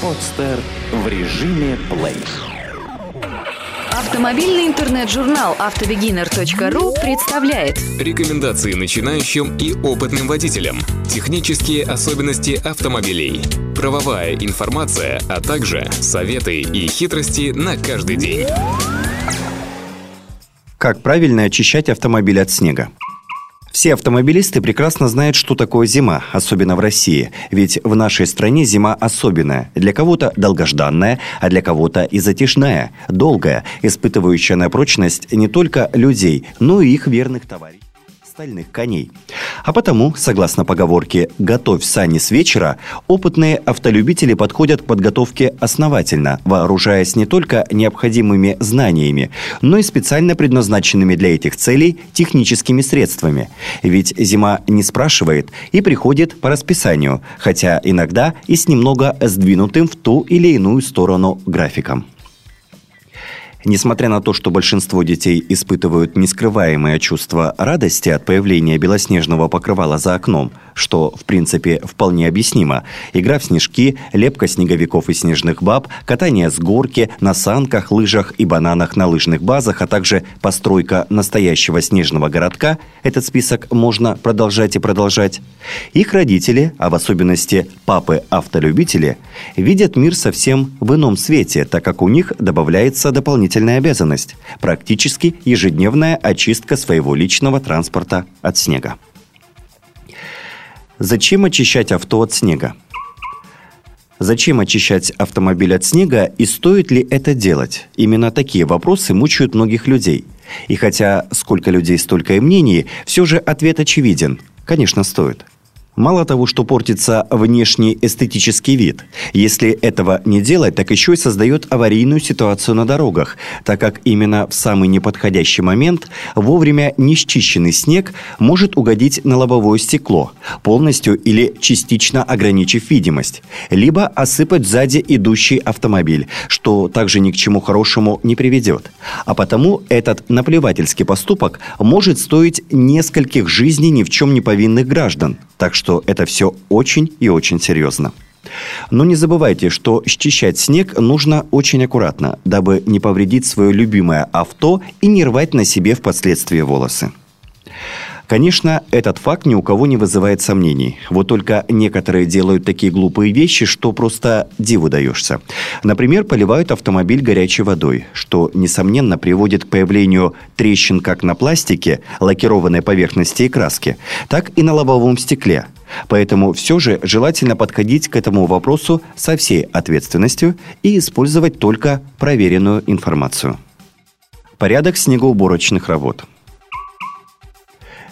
Подстер в режиме плей. Автомобильный интернет-журнал автобегинер.ру представляет Рекомендации начинающим и опытным водителям. Технические особенности автомобилей. Правовая информация, а также советы и хитрости на каждый день. Как правильно очищать автомобиль от снега? Все автомобилисты прекрасно знают, что такое зима, особенно в России. Ведь в нашей стране зима особенная. Для кого-то долгожданная, а для кого-то и затяжная, долгая, испытывающая на прочность не только людей, но и их верных товарищей стальных коней. А потому, согласно поговорке «готовь сани с вечера», опытные автолюбители подходят к подготовке основательно, вооружаясь не только необходимыми знаниями, но и специально предназначенными для этих целей техническими средствами. Ведь зима не спрашивает и приходит по расписанию, хотя иногда и с немного сдвинутым в ту или иную сторону графиком. Несмотря на то, что большинство детей испытывают нескрываемое чувство радости от появления белоснежного покрывала за окном, что, в принципе, вполне объяснимо, игра в снежки, лепка снеговиков и снежных баб, катание с горки, на санках, лыжах и бананах на лыжных базах, а также постройка настоящего снежного городка, этот список можно продолжать и продолжать, их родители, а в особенности папы-автолюбители, видят мир совсем в ином свете, так как у них добавляется дополнительная обязанность – практически ежедневная очистка своего личного транспорта от снега. Зачем очищать авто от снега? Зачем очищать автомобиль от снега и стоит ли это делать? Именно такие вопросы мучают многих людей. И хотя сколько людей, столько и мнений, все же ответ очевиден. Конечно, стоит – Мало того, что портится внешний эстетический вид, если этого не делать, так еще и создает аварийную ситуацию на дорогах, так как именно в самый неподходящий момент вовремя несчищенный снег может угодить на лобовое стекло, полностью или частично ограничив видимость, либо осыпать сзади идущий автомобиль, что также ни к чему хорошему не приведет. А потому этот наплевательский поступок может стоить нескольких жизней ни в чем не повинных граждан. Так что это все очень и очень серьезно. Но не забывайте, что счищать снег нужно очень аккуратно, дабы не повредить свое любимое авто и не рвать на себе впоследствии волосы. Конечно, этот факт ни у кого не вызывает сомнений. Вот только некоторые делают такие глупые вещи, что просто диву даешься. Например, поливают автомобиль горячей водой, что, несомненно, приводит к появлению трещин как на пластике, лакированной поверхности и краске, так и на лобовом стекле. Поэтому все же желательно подходить к этому вопросу со всей ответственностью и использовать только проверенную информацию. Порядок снегоуборочных работ –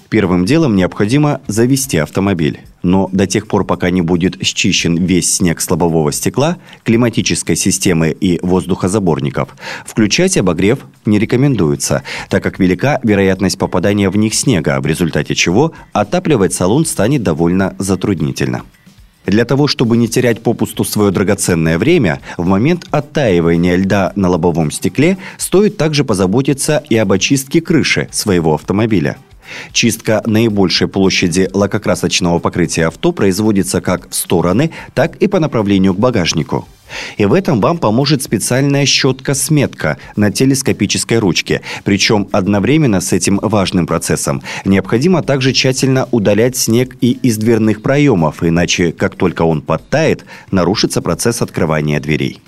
Первым делом необходимо завести автомобиль. Но до тех пор, пока не будет счищен весь снег с лобового стекла, климатической системы и воздухозаборников, включать обогрев не рекомендуется, так как велика вероятность попадания в них снега, в результате чего отапливать салон станет довольно затруднительно. Для того, чтобы не терять попусту свое драгоценное время, в момент оттаивания льда на лобовом стекле стоит также позаботиться и об очистке крыши своего автомобиля. Чистка наибольшей площади лакокрасочного покрытия авто производится как в стороны, так и по направлению к багажнику. И в этом вам поможет специальная щетка-сметка на телескопической ручке. Причем одновременно с этим важным процессом необходимо также тщательно удалять снег и из дверных проемов, иначе как только он подтает, нарушится процесс открывания дверей.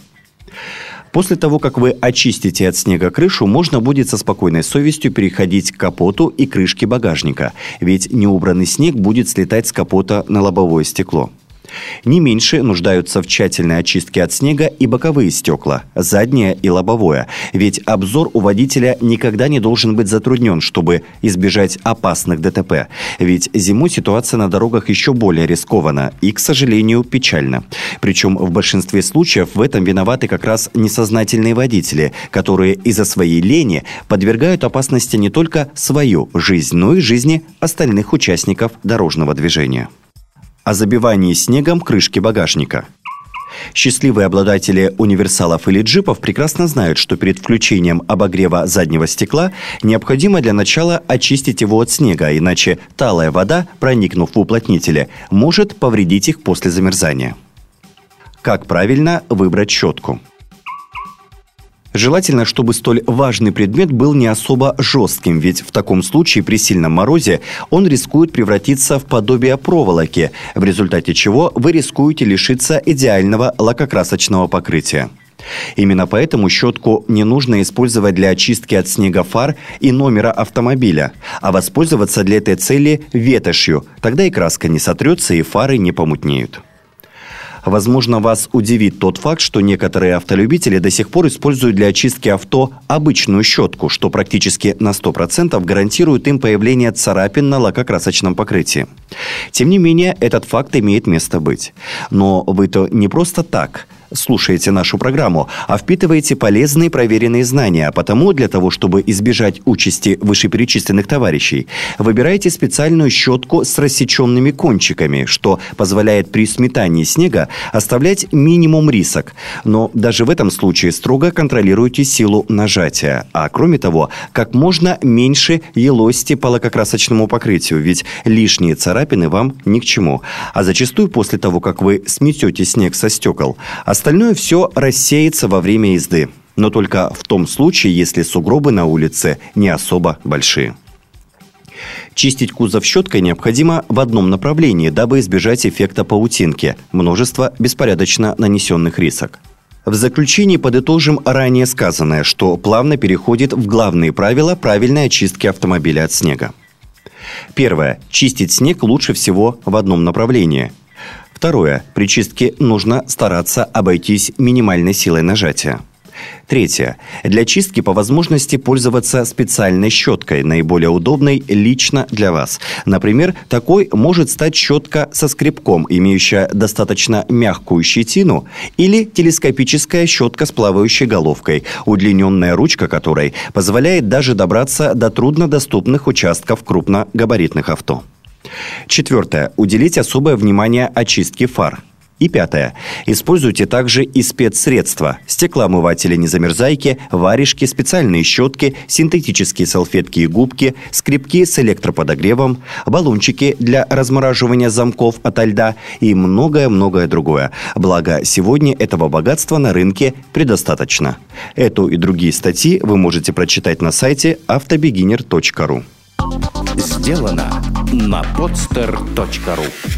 После того, как вы очистите от снега крышу, можно будет со спокойной совестью переходить к капоту и крышке багажника, ведь неубранный снег будет слетать с капота на лобовое стекло. Не меньше нуждаются в тщательной очистке от снега и боковые стекла, заднее и лобовое, ведь обзор у водителя никогда не должен быть затруднен, чтобы избежать опасных ДТП. Ведь зимой ситуация на дорогах еще более рискована и, к сожалению, печальна. Причем в большинстве случаев в этом виноваты как раз несознательные водители, которые из-за своей лени подвергают опасности не только свою жизнь, но и жизни остальных участников дорожного движения о забивании снегом крышки багажника. Счастливые обладатели универсалов или джипов прекрасно знают, что перед включением обогрева заднего стекла необходимо для начала очистить его от снега, иначе талая вода, проникнув в уплотнители, может повредить их после замерзания. Как правильно выбрать щетку? Желательно, чтобы столь важный предмет был не особо жестким, ведь в таком случае при сильном морозе он рискует превратиться в подобие проволоки, в результате чего вы рискуете лишиться идеального лакокрасочного покрытия. Именно поэтому щетку не нужно использовать для очистки от снега фар и номера автомобиля, а воспользоваться для этой цели ветошью. Тогда и краска не сотрется, и фары не помутнеют. Возможно, вас удивит тот факт, что некоторые автолюбители до сих пор используют для очистки авто обычную щетку, что практически на 100% гарантирует им появление царапин на лакокрасочном покрытии. Тем не менее, этот факт имеет место быть. Но вы-то не просто так – слушаете нашу программу, а впитываете полезные проверенные знания. А потому для того, чтобы избежать участи вышеперечисленных товарищей, выбирайте специальную щетку с рассеченными кончиками, что позволяет при сметании снега оставлять минимум рисок. Но даже в этом случае строго контролируйте силу нажатия. А кроме того, как можно меньше елости по лакокрасочному покрытию, ведь лишние царапины вам ни к чему. А зачастую после того, как вы сметете снег со стекол, Остальное все рассеется во время езды. Но только в том случае, если сугробы на улице не особо большие. Чистить кузов щеткой необходимо в одном направлении, дабы избежать эффекта паутинки, множество беспорядочно нанесенных рисок. В заключении подытожим ранее сказанное, что плавно переходит в главные правила правильной очистки автомобиля от снега. Первое. Чистить снег лучше всего в одном направлении – Второе. При чистке нужно стараться обойтись минимальной силой нажатия. Третье. Для чистки по возможности пользоваться специальной щеткой, наиболее удобной лично для вас. Например, такой может стать щетка со скребком, имеющая достаточно мягкую щетину, или телескопическая щетка с плавающей головкой, удлиненная ручка которой позволяет даже добраться до труднодоступных участков крупногабаритных авто. Четвертое. Уделите особое внимание очистке фар. И пятое. Используйте также и спецсредства. Стеклоомыватели незамерзайки, варежки, специальные щетки, синтетические салфетки и губки, скребки с электроподогревом, баллончики для размораживания замков ото льда и многое-многое другое. Благо, сегодня этого богатства на рынке предостаточно. Эту и другие статьи вы можете прочитать на сайте автобегинер.ру. Сделано на podster.ru